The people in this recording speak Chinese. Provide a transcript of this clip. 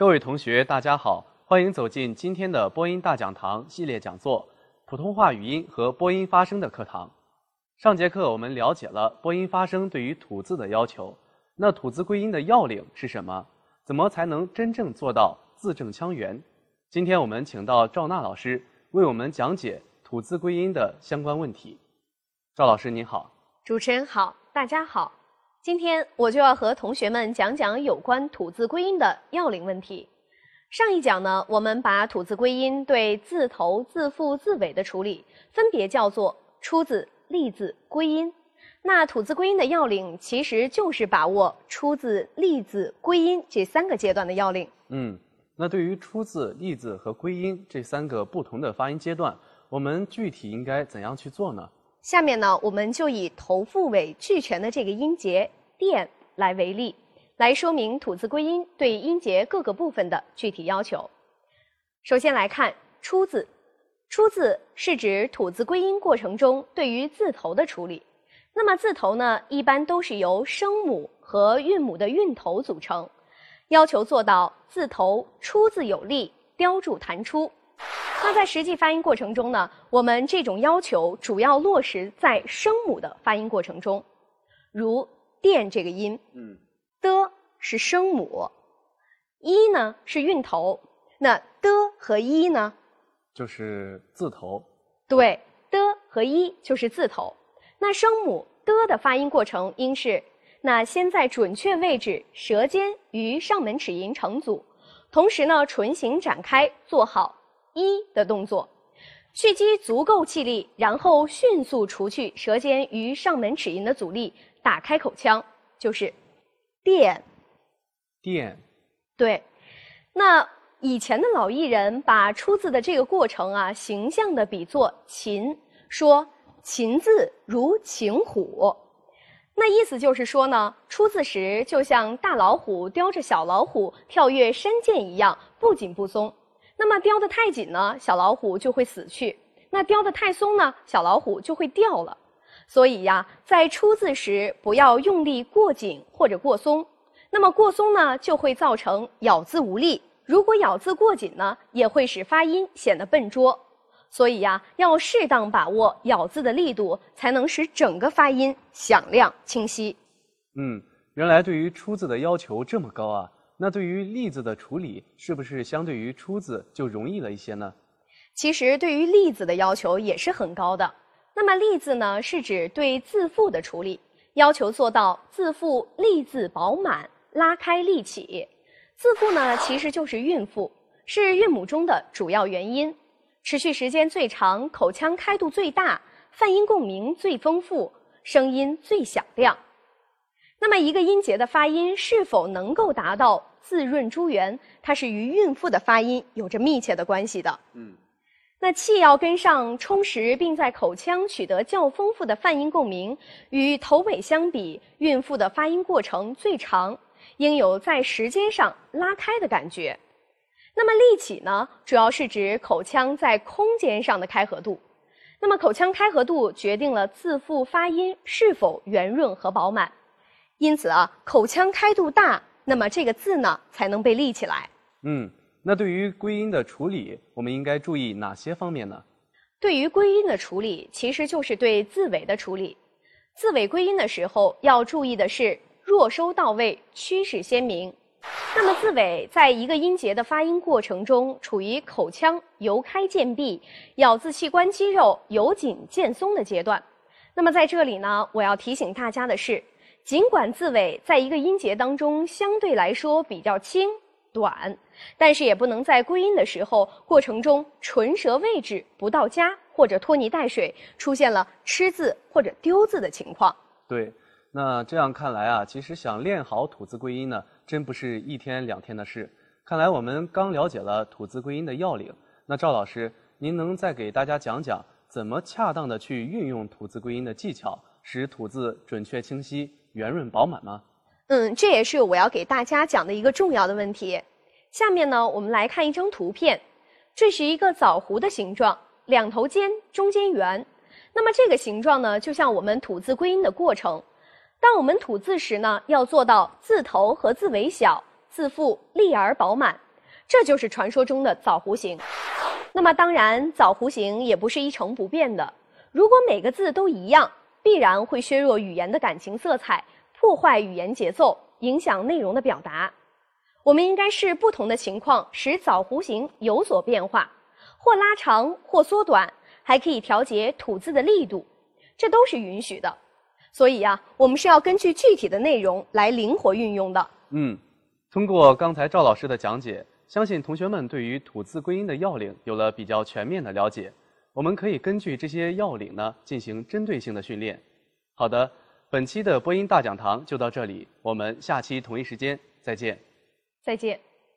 各位同学，大家好，欢迎走进今天的播音大讲堂系列讲座——普通话语音和播音发声的课堂。上节课我们了解了播音发声对于吐字的要求，那吐字归音的要领是什么？怎么才能真正做到字正腔圆？今天我们请到赵娜老师为我们讲解吐字归音的相关问题。赵老师您好，主持人好，大家好。今天我就要和同学们讲讲有关吐字归音的要领问题。上一讲呢，我们把吐字归音对字头、字腹、字尾的处理，分别叫做出字、立字、归音。那吐字归音的要领，其实就是把握出字、立字、归音这三个阶段的要领。嗯，那对于出字、立字和归音这三个不同的发音阶段，我们具体应该怎样去做呢？下面呢，我们就以头腹尾俱全的这个音节“电”来为例，来说明吐字归音对音节各个部分的具体要求。首先来看“出”字，“出”字是指吐字归音过程中对于字头的处理。那么字头呢，一般都是由声母和韵母的韵头组成，要求做到字头出字有力，雕注弹出。那在实际发音过程中呢，我们这种要求主要落实在声母的发音过程中，如“电”这个音，嗯，的是声母，一呢是韵头，那的和一呢，就是字头。对，的和一就是字头。那声母的的发音过程应是：那先在准确位置，舌尖与上门齿龈成组，同时呢唇形展开，做好。一的动作，蓄积足够气力，然后迅速除去舌尖与上门齿龈的阻力，打开口腔，就是电。电。对。那以前的老艺人把出字的这个过程啊，形象的比作琴，说琴字如擒虎。那意思就是说呢，出字时就像大老虎叼着小老虎跳跃山涧一样，不紧不松。那么叼得太紧呢，小老虎就会死去；那叼得太松呢，小老虎就会掉了。所以呀，在出字时不要用力过紧或者过松。那么过松呢，就会造成咬字无力；如果咬字过紧呢，也会使发音显得笨拙。所以呀，要适当把握咬字的力度，才能使整个发音响亮清晰。嗯，原来对于出字的要求这么高啊！那对于例字的处理，是不是相对于出字就容易了一些呢？其实对于例字的要求也是很高的。那么例字呢，是指对字腹的处理，要求做到字腹立字饱满、拉开立起。字腹呢，其实就是韵腹，是韵母中的主要原因，持续时间最长，口腔开度最大，泛音共鸣最丰富，声音最响亮。那么一个音节的发音是否能够达到？字润珠圆，它是与韵腹的发音有着密切的关系的。嗯，那气要跟上，充实，并在口腔取得较丰富的泛音共鸣。与头尾相比，孕妇的发音过程最长，应有在时间上拉开的感觉。那么立起呢，主要是指口腔在空间上的开合度。那么口腔开合度决定了字腹发音是否圆润和饱满。因此啊，口腔开度大。那么这个字呢，才能被立起来。嗯，那对于归音的处理，我们应该注意哪些方面呢？对于归音的处理，其实就是对字尾的处理。字尾归音的时候，要注意的是弱收到位，趋势鲜明。那么字尾在一个音节的发音过程中，处于口腔由开渐闭、咬字器官肌肉由紧渐松的阶段。那么在这里呢，我要提醒大家的是。尽管字尾在一个音节当中相对来说比较轻短，但是也不能在归音的时候过程中唇舌位置不到家或者拖泥带水，出现了吃字或者丢字的情况。对，那这样看来啊，其实想练好吐字归音呢，真不是一天两天的事。看来我们刚了解了吐字归音的要领，那赵老师，您能再给大家讲讲怎么恰当的去运用吐字归音的技巧，使吐字准确清晰？圆润饱满吗？嗯，这也是我要给大家讲的一个重要的问题。下面呢，我们来看一张图片，这是一个枣核的形状，两头尖，中间圆。那么这个形状呢，就像我们吐字归音的过程。当我们吐字时呢，要做到字头和字尾小，字腹立而饱满，这就是传说中的枣弧形。那么当然，枣弧形也不是一成不变的。如果每个字都一样，必然会削弱语言的感情色彩，破坏语言节奏，影响内容的表达。我们应该视不同的情况，使枣弧形有所变化，或拉长，或缩短，还可以调节吐字的力度，这都是允许的。所以呀，我们是要根据具体的内容来灵活运用的。嗯，通过刚才赵老师的讲解，相信同学们对于吐字归音的要领有了比较全面的了解。我们可以根据这些要领呢，进行针对性的训练。好的，本期的播音大讲堂就到这里，我们下期同一时间再见。再见。